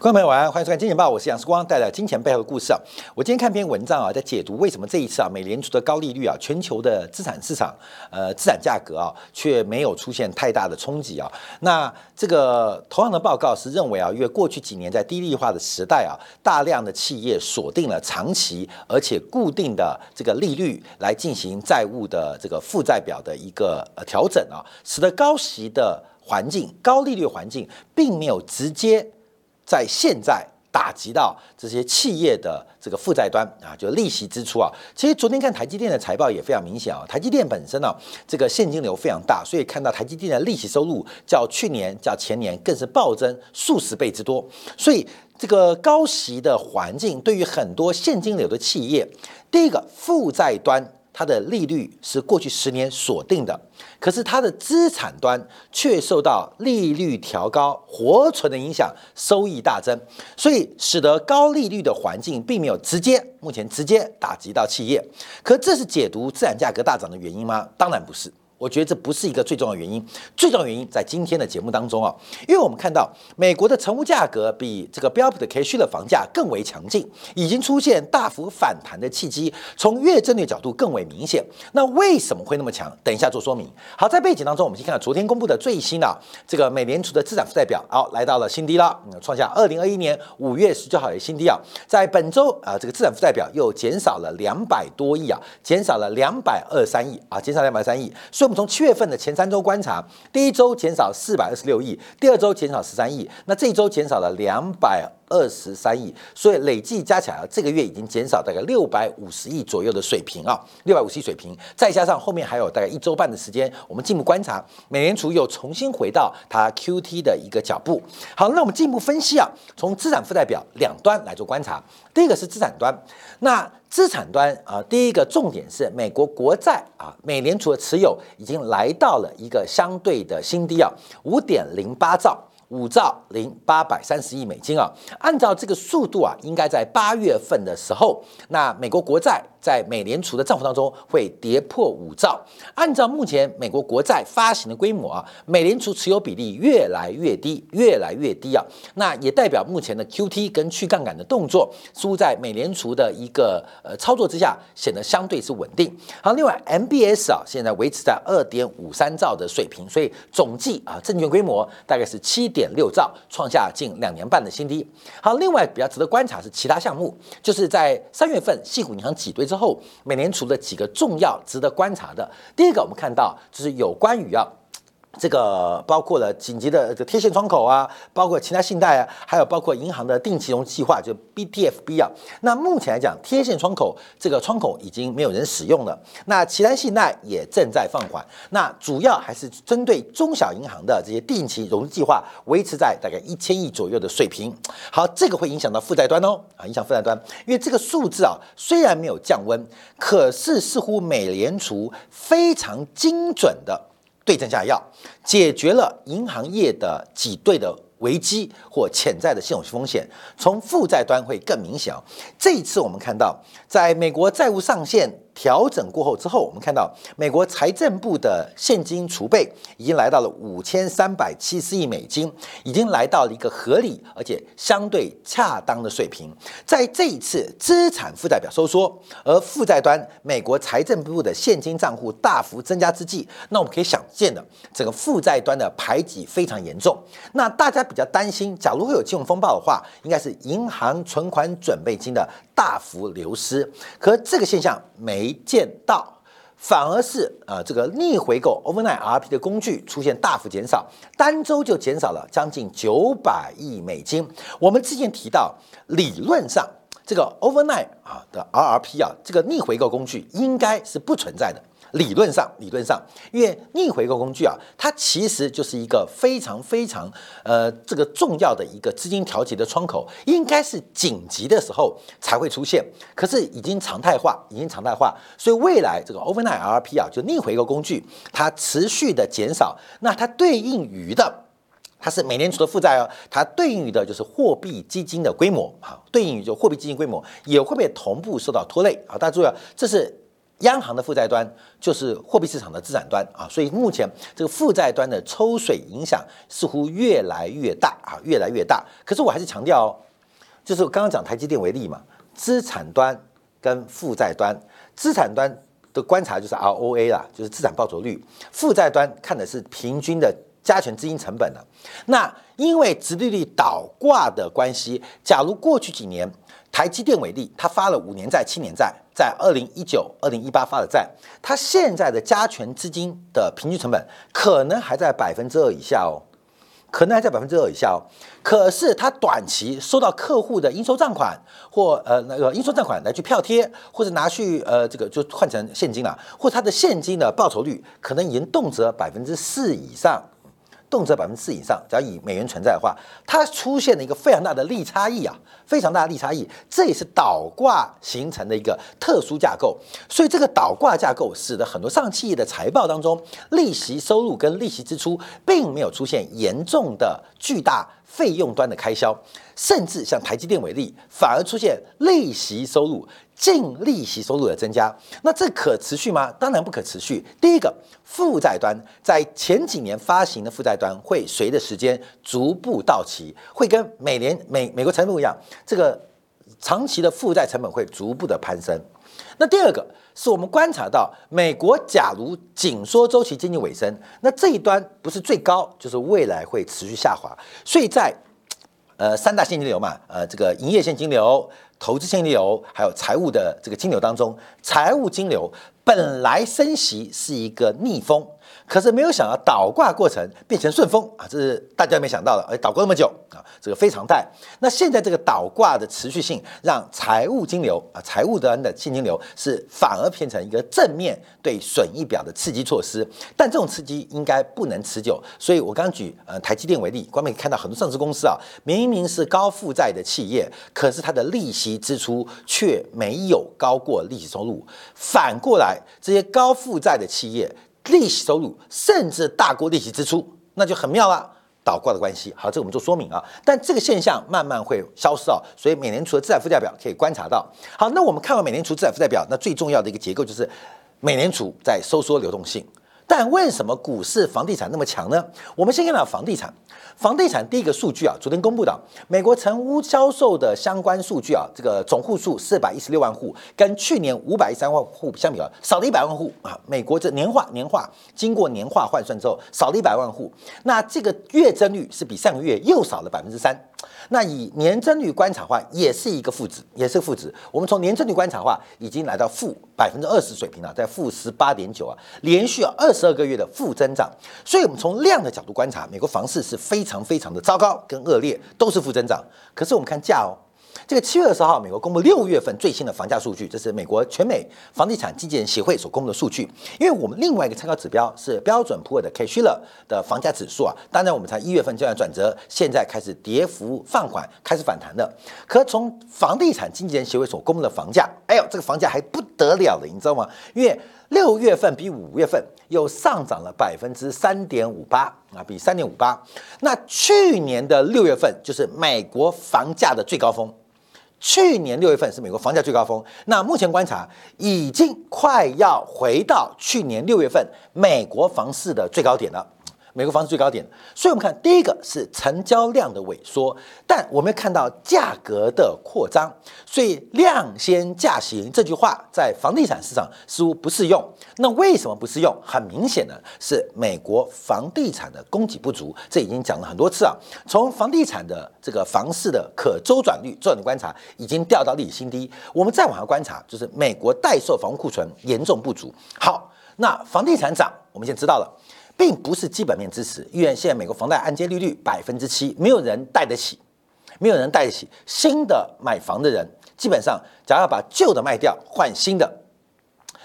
观众朋友晚安，欢迎收看《金钱报》，我是杨世光，带来金钱背后的故事啊。我今天看篇文章啊，在解读为什么这一次啊，美联储的高利率啊，全球的资产市场呃资产价格啊，却没有出现太大的冲击啊。那这个同样的报告是认为啊，因为过去几年在低利率化的时代啊，大量的企业锁定了长期而且固定的这个利率来进行债务的这个负债表的一个呃调整啊，使得高息的环境、高利率环境并没有直接。在现在打击到这些企业的这个负债端啊，就利息支出啊。其实昨天看台积电的财报也非常明显啊，台积电本身呢，这个现金流非常大，所以看到台积电的利息收入较去年、较前年更是暴增数十倍之多。所以这个高息的环境对于很多现金流的企业，第一个负债端。它的利率是过去十年锁定的，可是它的资产端却受到利率调高、活存的影响，收益大增，所以使得高利率的环境并没有直接目前直接打击到企业。可这是解读自然价格大涨的原因吗？当然不是。我觉得这不是一个最重要原因，最重要原因在今天的节目当中啊，因为我们看到美国的成屋价格比这个标普的 K 区的房价更为强劲，已经出现大幅反弹的契机，从月增率角度更为明显。那为什么会那么强？等一下做说明。好，在背景当中，我们先看到昨天公布的最新的这个美联储的资产负债表，好，来到了新低了，创下二零二一年五月十九号的新低啊。在本周啊，这个资产负债表又减少了两百多亿啊，减少了两百二三亿啊，减少两百三亿，所以。我们从七月份的前三周观察，第一周减少四百二十六亿，第二周减少十三亿，那这一周减少了两百二十三亿，所以累计加起来啊，这个月已经减少大概六百五十亿左右的水平啊，六百五十亿水平，再加上后面还有大概一周半的时间，我们进一步观察，美联储又重新回到它 Q T 的一个脚步。好，那我们进一步分析啊，从资产负债表两端来做观察，第一个是资产端，那。资产端啊，第一个重点是美国国债啊，美联储的持有已经来到了一个相对的新低啊，五点零八兆。五兆零八百三十亿美金啊，按照这个速度啊，应该在八月份的时候，那美国国债在美联储的账户当中会跌破五兆。按照目前美国国债发行的规模啊，美联储持有比例越来越低，越来越低啊，那也代表目前的 QT 跟去杠杆的动作，似乎在美联储的一个呃操作之下，显得相对是稳定。好，另外 MBS 啊，现在维持在二点五三兆的水平，所以总计啊，证券规模大概是七点。六兆，创下近两年半的新低。好，另外比较值得观察是其他项目，就是在三月份系股银行挤兑之后，美联储的几个重要值得观察的。第一个，我们看到就是有关于啊。这个包括了紧急的这个贴现窗口啊，包括其他信贷啊，还有包括银行的定期融资计划，就 BTFB 啊。那目前来讲，贴现窗口这个窗口已经没有人使用了。那其他信贷也正在放缓。那主要还是针对中小银行的这些定期融资计划，维持在大概一千亿左右的水平。好，这个会影响到负债端哦，啊，影响负债端，因为这个数字啊虽然没有降温，可是似乎美联储非常精准的。对症下药，解决了银行业的挤兑的危机或潜在的系统性风险，从负债端会更明显。这一次我们看到，在美国债务上限。调整过后之后，我们看到美国财政部的现金储备已经来到了五千三百七十亿美金，已经来到了一个合理而且相对恰当的水平。在这一次资产负债表收缩，而负债端美国财政部的现金账户大幅增加之际，那我们可以想见的，整个负债端的排挤非常严重。那大家比较担心，假如会有金融风暴的话，应该是银行存款准备金的大幅流失。可这个现象没。没见到，反而是呃这个逆回购 overnight RP 的工具出现大幅减少，单周就减少了将近九百亿美金。我们之前提到，理论上这个 overnight 啊的 RRP 啊，这个逆回购工具应该是不存在的。理论上，理论上，因为逆回购工具啊，它其实就是一个非常非常呃这个重要的一个资金调节的窗口，应该是紧急的时候才会出现。可是已经常态化，已经常态化，所以未来这个 overnight RP 啊，就逆回购工具，它持续的减少，那它对应于的，它是美联储的负债哦，它对应于的就是货币基金的规模啊，对应于就货币基金规模也会被同步受到拖累啊。大家注意啊，这是。央行的负债端就是货币市场的资产端啊，所以目前这个负债端的抽水影响似乎越来越大啊，越来越大。可是我还是强调哦，就是刚刚讲台积电为例嘛，资产端跟负债端，资产端的观察就是 ROA 啦，就是资产报酬率；负债端看的是平均的加权资金成本了。那因为直利率倒挂的关系，假如过去几年。台积电为例，它发了五年债、七年债，在二零一九、二零一八发的债，它现在的加权资金的平均成本可能还在百分之二以下哦，可能还在百分之二以下哦。可是它短期收到客户的应收账款或呃那个应收账款来去票贴，或者拿去呃这个就换成现金了，或它的现金的报酬率可能已经动辄百分之四以上。动辄百分之四以上，只要以美元存在的话，它出现了一个非常大的利差异啊，非常大的利差异，这也是倒挂形成的一个特殊架构。所以这个倒挂架构使得很多上企业的财报当中，利息收入跟利息支出并没有出现严重的巨大费用端的开销，甚至像台积电为例，反而出现利息收入。净利息收入的增加，那这可持续吗？当然不可持续。第一个，负债端在前几年发行的负债端会随着时间逐步到期，会跟美联美美国财政部一样，这个长期的负债成本会逐步的攀升。那第二个是我们观察到，美国假如紧缩周期接近尾声，那这一端不是最高，就是未来会持续下滑。所以在呃三大现金流嘛，呃这个营业现金流。投资现金流还有财务的这个金流当中，财务金流本来升息是一个逆风。可是没有想到倒挂过程变成顺风啊，这是大家没想到的。哎倒挂那么久啊，这个非常态。那现在这个倒挂的持续性，让财务金流啊，财务端的现金流是反而变成一个正面对损益表的刺激措施。但这种刺激应该不能持久。所以我刚举呃台积电为例，光可以看到很多上市公司啊，明明是高负债的企业，可是它的利息支出却没有高过利息收入。反过来，这些高负债的企业。利息收入甚至大过利息支出，那就很妙了。倒挂的关系，好，这我们做说明啊。但这个现象慢慢会消失哦，所以美联储的资产负债表可以观察到。好，那我们看完美联储资产负债表，那最重要的一个结构就是美联储在收缩流动性。但为什么股市、房地产那么强呢？我们先看到房地产。房地产第一个数据啊，昨天公布的美国成屋销售的相关数据啊，这个总户数四百一十六万户，跟去年五百一十三万户相比啊，少了一百万户啊。美国这年化年化经过年化换算之后，少了一百万户。那这个月增率是比上个月又少了百分之三。那以年增率观察话，也是一个负值，也是负值。我们从年增率观察话，已经来到负百分之二十水平了，在负十八点九啊，连续二十二个月的负增长。所以，我们从量的角度观察，美国房市是非常非常的糟糕跟恶劣，都是负增长。可是我们看价哦。这个七月二十号，美国公布六月份最新的房价数据，这是美国全美房地产经纪人协会所公布的数据。因为我们另外一个参考指标是标准普尔的 K-Shiller 的房价指数啊，当然我们才一月份就要转折，现在开始跌幅放缓，开始反弹了。可从房地产经纪人协会所公布的房价，哎呦，这个房价还不得了了，你知道吗？因为六月份比五月份又上涨了百分之三点五八啊，比三点五八。那去年的六月份就是美国房价的最高峰。去年六月份是美国房价最高峰，那目前观察已经快要回到去年六月份美国房市的最高点了。美国房市最高点，所以我们看第一个是成交量的萎缩，但我们看到价格的扩张，所以量先价行这句话在房地产市场似乎不适用。那为什么不适用？很明显的是美国房地产的供给不足，这已经讲了很多次啊。从房地产的这个房市的可周转率做的观察，已经掉到历史新低。我们再往下观察，就是美国待售房屋库存严重不足。好，那房地产涨，我们现在知道了。并不是基本面支持，因为现在美国房贷按揭利率百分之七，没有人贷得起，没有人贷得起。新的买房的人，基本上只要把旧的卖掉换新的。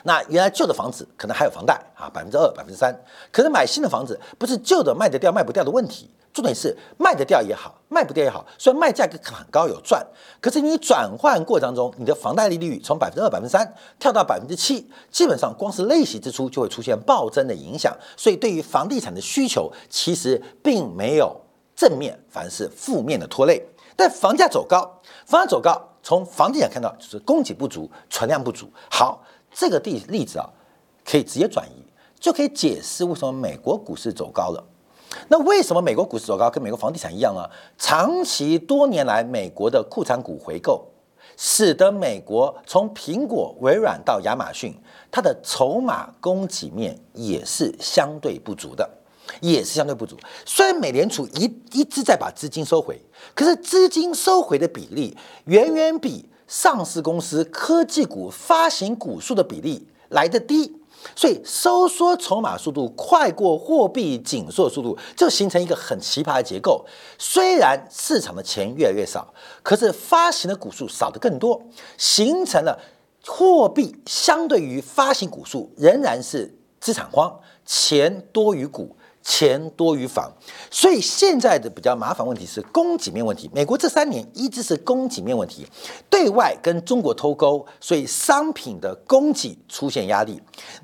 那原来旧的房子可能还有房贷啊，百分之二、百分之三。可是买新的房子，不是旧的卖得掉、卖不掉的问题，重点是卖得掉也好，卖不掉也好。虽然卖价格很高有赚，可是你转换过程中，你的房贷利率从百分之二、百分之三跳到百分之七，基本上光是利息支出就会出现暴增的影响。所以对于房地产的需求，其实并没有正面，反而是负面的拖累。但房价走高，房价走高，从房地产看到就是供给不足、存量不足。好。这个例例子啊，可以直接转移，就可以解释为什么美国股市走高了。那为什么美国股市走高跟美国房地产一样呢？长期多年来，美国的库存股回购，使得美国从苹果、微软到亚马逊，它的筹码供给面也是相对不足的，也是相对不足。虽然美联储一一直在把资金收回，可是资金收回的比例远远比上市公司科技股发行股数的比例来得低。所以收缩筹码速度快过货币紧缩速度，就形成一个很奇葩的结构。虽然市场的钱越来越少，可是发行的股数少的更多，形成了货币相对于发行股数仍然是资产荒，钱多于股。钱多于房，所以现在的比较麻烦问题是供给面问题。美国这三年一直是供给面问题，对外跟中国脱钩，所以商品的供给出现压力；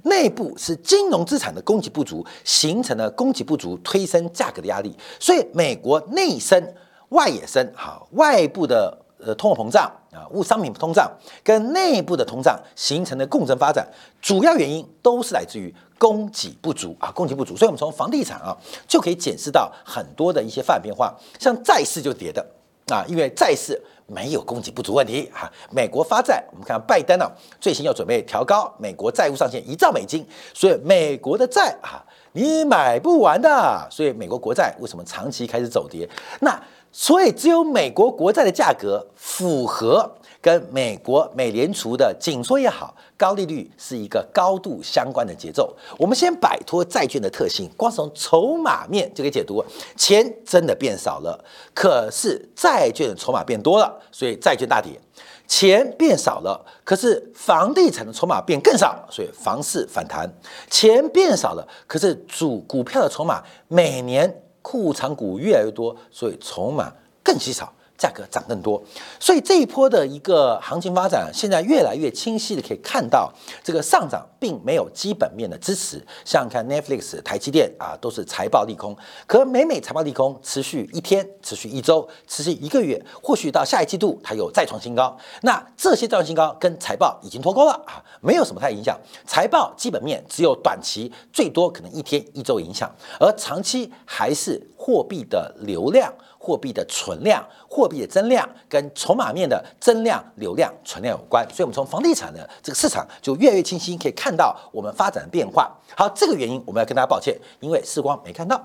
内部是金融资产的供给不足，形成了供给不足推升价格的压力。所以美国内生外也生，好，外部的呃通货膨胀啊，物商品通胀跟内部的通胀形成的共振发展，主要原因都是来自于。供给不足啊，供给不足，所以我们从房地产啊就可以检视到很多的一些发展变化，像债市就跌的啊，因为债市没有供给不足问题啊。美国发债，我们看拜登啊，最新要准备调高美国债务上限一兆美金，所以美国的债啊你买不完的，所以美国国债为什么长期开始走跌？那所以只有美国国债的价格符合。跟美国美联储的紧缩也好，高利率是一个高度相关的节奏。我们先摆脱债券的特性，光从筹码面就可以解读，钱真的变少了，可是债券的筹码变多了，所以债券大跌。钱变少了，可是房地产的筹码变更少，所以房市反弹。钱变少了，可是主股票的筹码每年库藏股越来越多，所以筹码更稀少。价格涨更多，所以这一波的一个行情发展，现在越来越清晰的可以看到，这个上涨并没有基本面的支持。像看 Netflix、台积电啊，都是财报利空。可每每财报利空持续一天、持续一周、持续一个月，或许到下一季度它又再创新高。那这些再创新高跟财报已经脱钩了啊，没有什么太影响。财报基本面只有短期最多可能一天、一周影响，而长期还是货币的流量。货币的存量、货币的增量跟筹码面的增量、流量、存量有关，所以，我们从房地产的这个市场就越来越清晰，可以看到我们发展的变化。好，这个原因我们要跟大家抱歉，因为视光没看到，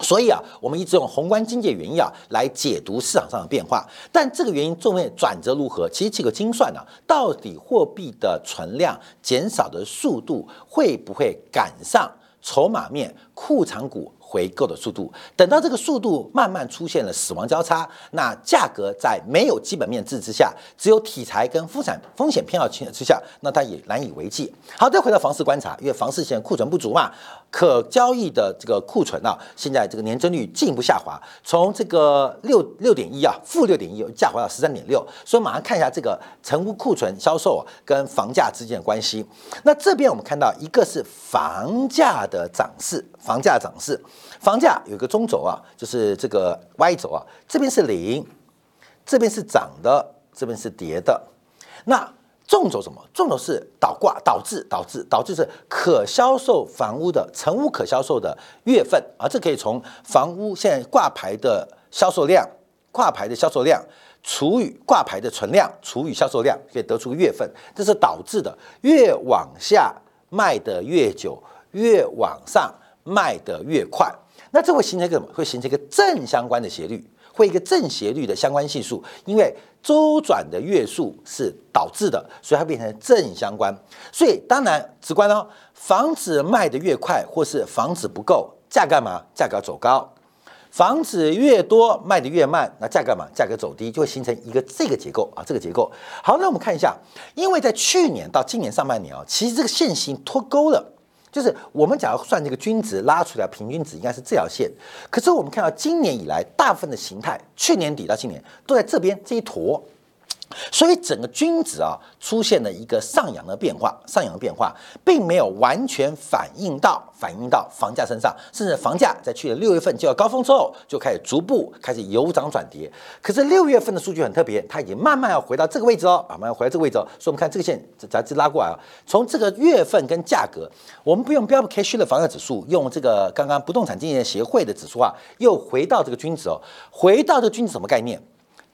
所以啊，我们一直用宏观经济原因啊来解读市场上的变化。但这个原因重面转折如何？其实这个精算呢，到底货币的存量减少的速度会不会赶上筹码面库藏股？回购的速度，等到这个速度慢慢出现了死亡交叉，那价格在没有基本面支持下，只有题材跟风险风险偏好之下，那它也难以为继。好，再回到房市观察，因为房市现在库存不足嘛，可交易的这个库存啊，现在这个年增率进一步下滑，从这个六六点一啊，负六点一下滑到十三点六。所以马上看一下这个成屋库存销售啊跟房价之间的关系。那这边我们看到一个是房价的涨势，房价涨势。房价有一个中轴啊，就是这个 Y 轴啊，这边是零，这边是涨的，这边是跌的。那纵轴什么？纵轴是倒挂，导致导致导致是可销售房屋的成屋可销售的月份啊，这可以从房屋现在挂牌的销售量，挂牌的销售量除以挂牌的存量除以销售量，可以得出月份。这是导致的，越往下卖的越久，越往上卖的越快。那这会形成一个什么？会形成一个正相关的斜率，会一个正斜率的相关系数，因为周转的月数是导致的，所以它变成正相关。所以当然直观哦，房子卖的越快，或是房子不够，价干嘛？价格走高。房子越多，卖的越慢，那价干嘛？价格走低，就会形成一个这个结构啊，这个结构。好，那我们看一下，因为在去年到今年上半年啊，其实这个线型脱钩了。就是我们假如算这个均值拉出来，平均值应该是这条线。可是我们看到今年以来，大部分的形态，去年底到今年都在这边这一坨，所以整个均值啊出现了一个上扬的变化，上扬的变化并没有完全反映到反映到房价身上，甚至房价在去年六月份就要高峰之后就开始逐步开始由涨转跌。可是六月份的数据很特别，它已经慢慢要回到这个位置哦，啊，慢慢回到这个位置哦。所以我们看这个线，杂志拉过来啊，从这个月份跟价格，我们不用标普 K 虚的房价指数，用这个刚刚不动产经纪协会的指数啊，又回到这个均值哦，回到这个均值什么概念？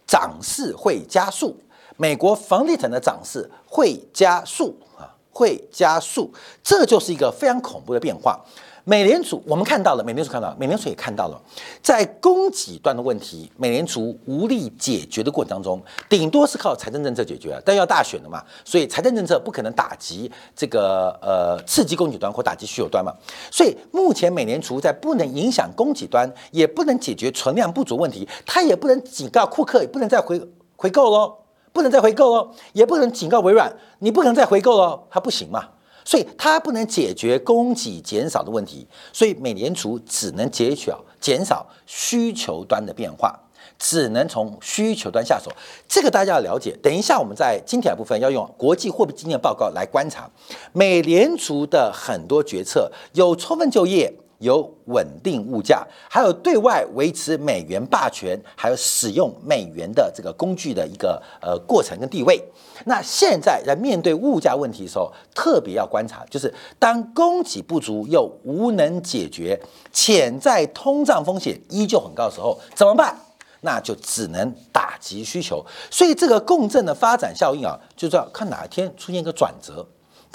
涨势会加速。美国房地产的涨势会加速啊，会加速，这就是一个非常恐怖的变化。美联储我们看到了，美联储看到，美联储也看到了，在供给端的问题，美联储无力解决的过程当中，顶多是靠财政政策解决，但要大选了嘛，所以财政政策不可能打击这个呃刺激供给端或打击需求端嘛，所以目前美联储在不能影响供给端，也不能解决存量不足问题，它也不能警告库克，也不能再回回购喽。不能再回购哦，也不能警告微软，你不可能再回购哦，它不行嘛，所以它不能解决供给减少的问题，所以美联储只能减少减少需求端的变化，只能从需求端下手。这个大家要了解。等一下我们在今天的部分要用国际货币基金报告来观察美联储的很多决策，有充分就业。有稳定物价，还有对外维持美元霸权，还有使用美元的这个工具的一个呃过程跟地位。那现在在面对物价问题的时候，特别要观察，就是当供给不足又无能解决，潜在通胀风险依旧很高的时候，怎么办？那就只能打击需求。所以这个共振的发展效应啊，就是要看哪一天出现一个转折。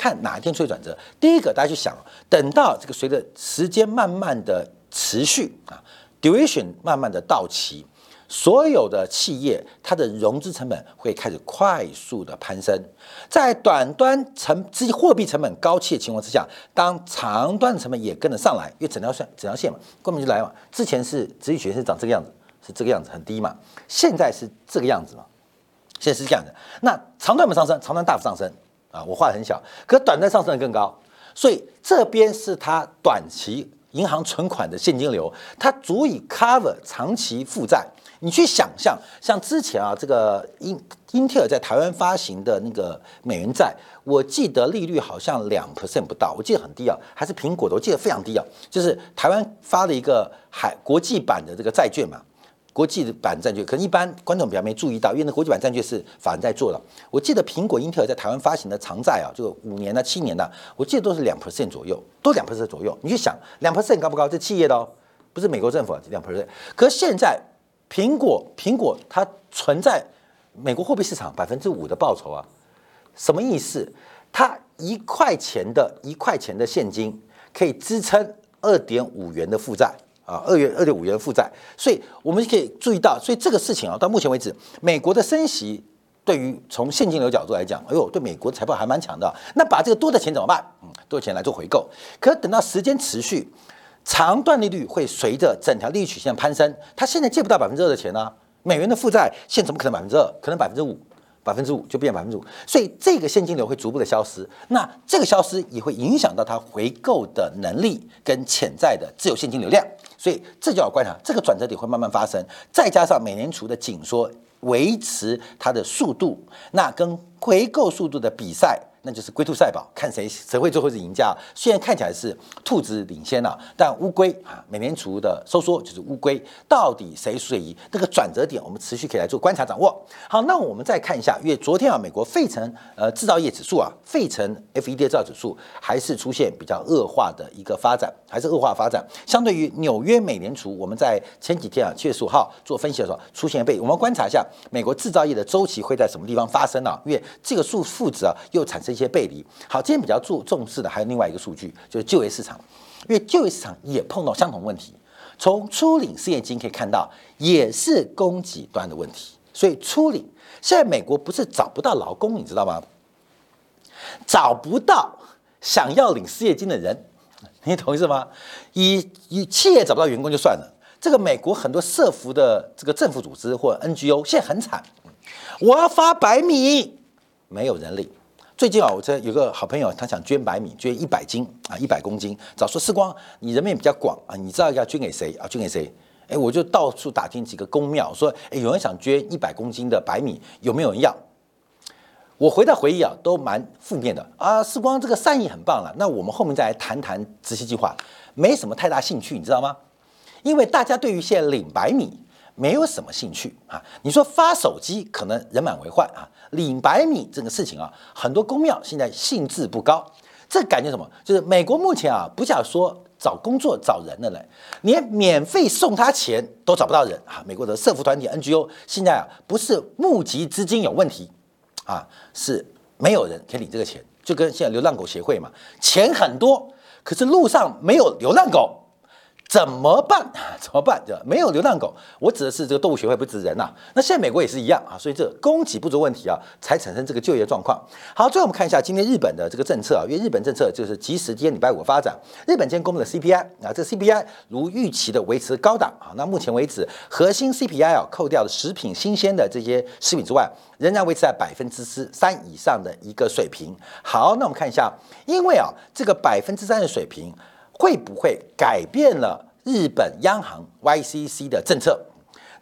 看哪一天出现转折？第一个，大家去想，等到这个随着时间慢慢的持续啊，duration 慢慢的到期，所有的企业它的融资成本会开始快速的攀升，在短端成资货币成本高企的情况之下，当长端成本也跟着上来，因为整条线整条线嘛，根本就来嘛。之前是资金曲线长这个样子，是这个样子很低嘛，现在是这个样子嘛，现在是这样的。那长端没上升，长端大幅上升。啊，我画的很小，可短暂上升的更高，所以这边是它短期银行存款的现金流，它足以 cover 长期负债。你去想象，像之前啊，这个英英特尔在台湾发行的那个美元债，我记得利率好像两 percent 不到，我记得很低啊，还是苹果的，我记得非常低啊，就是台湾发了一个海国际版的这个债券嘛。国际版债券可能一般观众比较没注意到，因为那国际版债券是法人在做的。我记得苹果、英特尔在台湾发行的长债啊，就五年的、七年的，我记得都是两 percent 左右，都两 percent 左右。你去想，两 percent 高不高？这企业的哦，不是美国政府啊两 percent。可现在苹果，苹果它存在美国货币市场百分之五的报酬啊，什么意思？它一块钱的一块钱的现金可以支撑二点五元的负债。啊，二月二点五元负债，所以我们可以注意到，所以这个事情啊，到目前为止，美国的升息对于从现金流角度来讲，哎呦，对美国财报还蛮强的。那把这个多的钱怎么办？嗯，多的钱来做回购。可等到时间持续，长段利率会随着整条利率曲线攀升，它现在借不到百分之二的钱呢。美元的负债现怎么可能百分之二？可能百分之五。百分之五就变百分之五，所以这个现金流会逐步的消失。那这个消失也会影响到它回购的能力跟潜在的自由现金流量。所以这就要观察，这个转折点会慢慢发生。再加上美联储的紧缩，维持它的速度，那跟回购速度的比赛。那就是龟兔赛跑，看谁谁会最后是赢家。虽然看起来是兔子领先了，但乌龟啊，美联储的收缩就是乌龟，到底谁输谁赢？这个转折点，我们持续可以来做观察掌握。好，那我们再看一下，因为昨天啊，美国费城呃制造业指数啊，费城 FED 制造指数还是出现比较恶化的一个发展，还是恶化发展。相对于纽约美联储，我们在前几天啊，七月十五号做分析的时候出现背，我们观察一下美国制造业的周期会在什么地方发生呢？因为这个数负值啊，又产生。一些背离。好，今天比较注重视的还有另外一个数据，就是就业市场，因为就业市场也碰到相同问题。从初领失业金可以看到，也是供给端的问题。所以初领现在美国不是找不到劳工，你知道吗？找不到想要领失业金的人，你同意是吗？以以企业找不到员工就算了，这个美国很多社服的这个政府组织或 NGO 现在很惨，我要发白米。没有人领。最近啊，我这有个好朋友，他想捐白米，捐一百斤啊，一百公斤。早说世光，你人面比较广啊，你知道要捐给谁啊？捐给谁？哎，我就到处打听几个公庙，说，哎，有人想捐一百公斤的白米，有没有人要？我回到回忆啊，都蛮负面的啊。时光这个善意很棒了，那我们后面再来谈谈执行计划，没什么太大兴趣，你知道吗？因为大家对于现在领白米没有什么兴趣啊。你说发手机可能人满为患啊，领白米这个事情啊，很多公庙现在兴致不高。这感觉什么？就是美国目前啊，不想说找工作找人的人，连免费送他钱都找不到人啊。美国的社福团体 NGO 现在啊，不是募集资金有问题。啊，是没有人可以领这个钱，就跟现在流浪狗协会嘛，钱很多，可是路上没有流浪狗。怎么办？怎么办？对吧？没有流浪狗，我指的是这个动物学会，不指人呐。那现在美国也是一样啊，所以这供给不足问题啊，才产生这个就业状况。好，最后我们看一下今天日本的这个政策啊，因为日本政策就是即时今天礼拜五发展，日本今天公布的 CPI 啊，这 CPI 如预期的维持高档啊。那目前为止，核心 CPI 啊，扣掉了食品新鲜的这些食品之外，仍然维持在百分之三以上的一个水平。好，那我们看一下，因为啊，这个百分之三的水平。会不会改变了日本央行 YCC 的政策？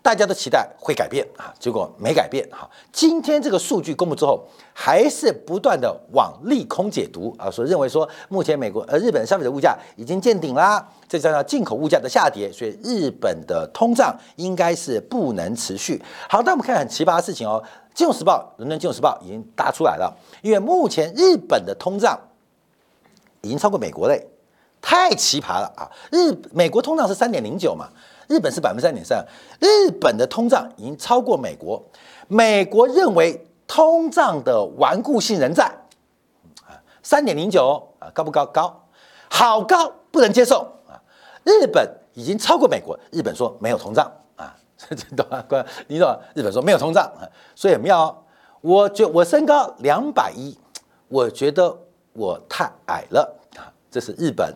大家都期待会改变啊，结果没改变哈。今天这个数据公布之后，还是不断的往利空解读啊，说认为说目前美国呃日本消费者物价已经见顶啦，再加上进口物价的下跌，所以日本的通胀应该是不能持续。好，那我们看很奇葩的事情哦，《金融时报》伦敦《金融时报》已经答出来了，因为目前日本的通胀已经超过美国嘞。太奇葩了啊！日美国通胀是三点零九嘛，日本是百分之三点三，日本的通胀已经超过美国。美国认为通胀的顽固性仍在啊，三点零九啊，高不高？高，好高，不能接受啊！日本已经超过美国，日本说没有通胀啊，这懂吗？你懂？日本说没有通胀啊，所以很妙。我觉我身高两百一，我觉得我太矮了。这是日本，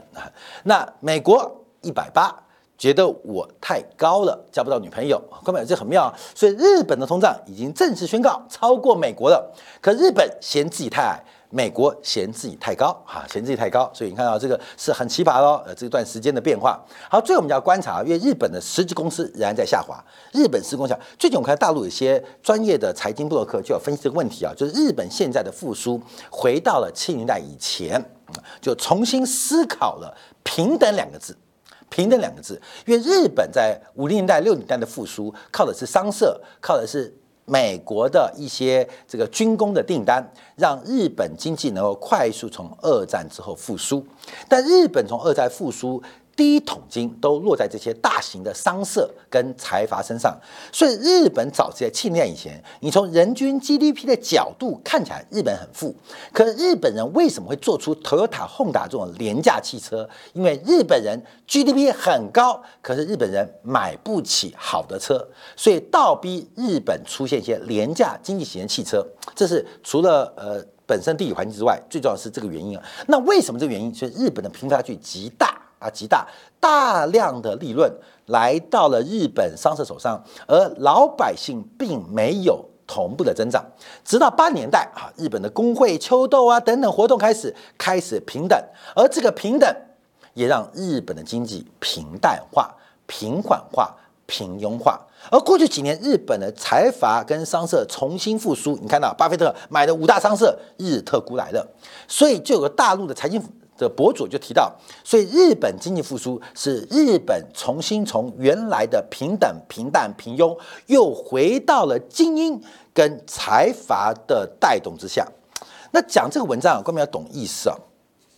那美国一百八，觉得我太高了，交不到女朋友。各位，这很妙啊，所以日本的通胀已经正式宣告超过美国了。可日本嫌自己太矮，美国嫌自己太高，哈，嫌自己太高。所以你看到这个是很奇葩喽，呃，这段时间的变化。好，最后我们要观察，因为日本的实际公司仍然在下滑。日本施工下，最近我看大陆有些专业的财经博客就要分析这个问题啊，就是日本现在的复苏回到了七年代以前。就重新思考了“平等”两个字，“平等”两个字，因为日本在五零年代、六零年代的复苏，靠的是商社，靠的是美国的一些这个军工的订单，让日本经济能够快速从二战之后复苏。但日本从二战复苏。第一桶金都落在这些大型的商社跟财阀身上，所以日本早在七年以前，你从人均 GDP 的角度看起来，日本很富。可日本人为什么会做出 Toyota、Honda 这种廉价汽车？因为日本人 GDP 很高，可是日本人买不起好的车，所以倒逼日本出现一些廉价经济型的汽车。这是除了呃本身地理环境之外，最重要是这个原因啊。那为什么这个原因？所以日本的贫富差距极大。啊，极大，大量的利润来到了日本商社手上，而老百姓并没有同步的增长。直到八年代啊，日本的工会、秋斗啊等等活动开始，开始平等，而这个平等也让日本的经济平淡化、平缓化、平庸化。而过去几年，日本的财阀跟商社重新复苏，你看到巴菲特买的五大商社，日特估来了，所以就有个大陆的财经。的博主就提到，所以日本经济复苏是日本重新从原来的平等、平淡、平庸，又回到了精英跟财阀的带动之下。那讲这个文章啊，关键要懂意思啊，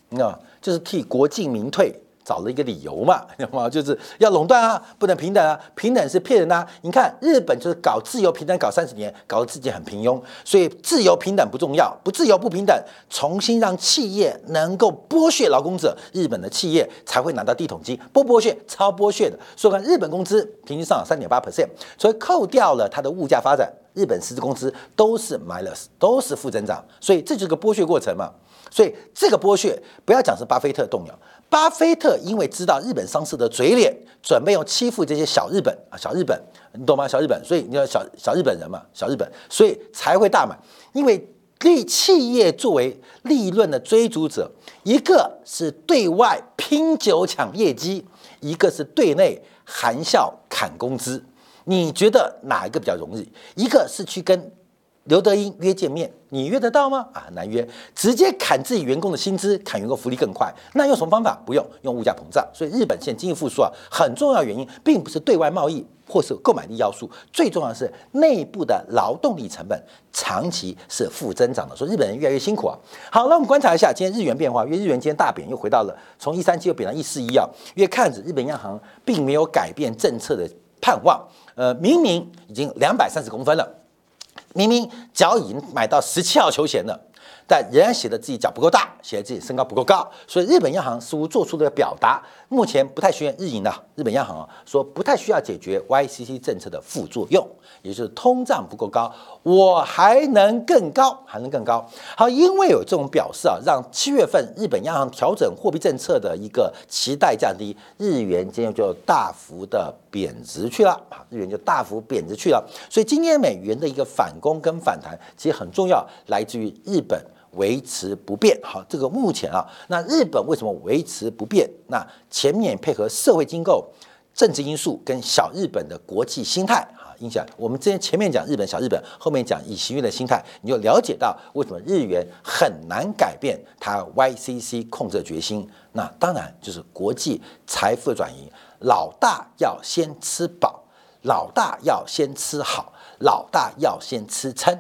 那就是替国进民退。找了一个理由嘛，知道吗？就是要垄断啊，不能平等啊，平等是骗人啊。你看日本就是搞自由平等搞三十年，搞得自己很平庸，所以自由平等不重要，不自由不平等，重新让企业能够剥削劳工者，日本的企业才会拿到地桶金，不剥削超剥削的。所以看日本工资平均上涨三点八 percent，所以扣掉了它的物价发展，日本实质工资都是 minus，都是负增长，所以这就是个剥削过程嘛。所以这个剥削不要讲是巴菲特动摇。巴菲特因为知道日本上市的嘴脸，准备用欺负这些小日本啊，小日本，你懂吗？小日本，所以你要小小日本人嘛，小日本，所以才会大买。因为利企业作为利润的追逐者，一个是对外拼酒抢业绩，一个是对内含笑砍工资，你觉得哪一个比较容易？一个是去跟刘德英约见面，你约得到吗？啊，难约，直接砍自己员工的薪资，砍员工福利更快。那用什么方法？不用，用物价膨胀。所以日本现在经济复苏啊，很重要原因并不是对外贸易或是购买力要素，最重要的是内部的劳动力成本长期是负增长的。所以日本人越来越辛苦啊。好，那我们观察一下今天日元变化，因为日元今天大贬，又回到了从一三七又贬到一四一啊。因为看着日本央行并没有改变政策的盼望，呃，明明已经两百三十公分了。明明脚已经买到十七号球鞋了，但仍然写的自己脚不够大，写的自己身高不够高，所以日本央行似乎做出了表达，目前不太需要日银的日本央行啊，说不太需要解决 YCC 政策的副作用，也就是通胀不够高，我还能更高，还能更高。好，因为有这种表示啊，让七月份日本央行调整货币政策的一个期待降低，日元今天就大幅的贬值去了啊，日元就大幅贬值去了，所以今天美元的一个反攻跟反弹其实很重要，来自于日本。维持不变，好，这个目前啊，那日本为什么维持不变？那前面配合社会经构、政治因素跟小日本的国际心态，影响我们之前前面讲日本小日本，后面讲以行月的心态，你就了解到为什么日元很难改变它 YCC 控制的决心。那当然就是国际财富的转移，老大要先吃饱，老大要先吃好，老大要先吃撑。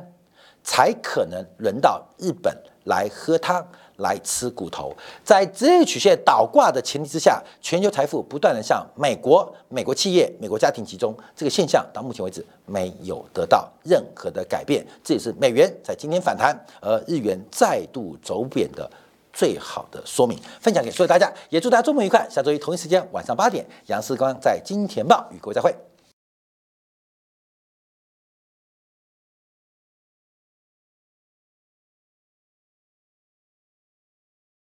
才可能轮到日本来喝汤、来吃骨头。在职业曲线倒挂的前提之下，全球财富不断的向美国、美国企业、美国家庭集中，这个现象到目前为止没有得到任何的改变。这也是美元在今天反弹，而日元再度走贬的最好的说明。分享给所有大家，也祝大家周末愉快。下周一同一时间晚上八点，杨世光在金钱报与各位再会。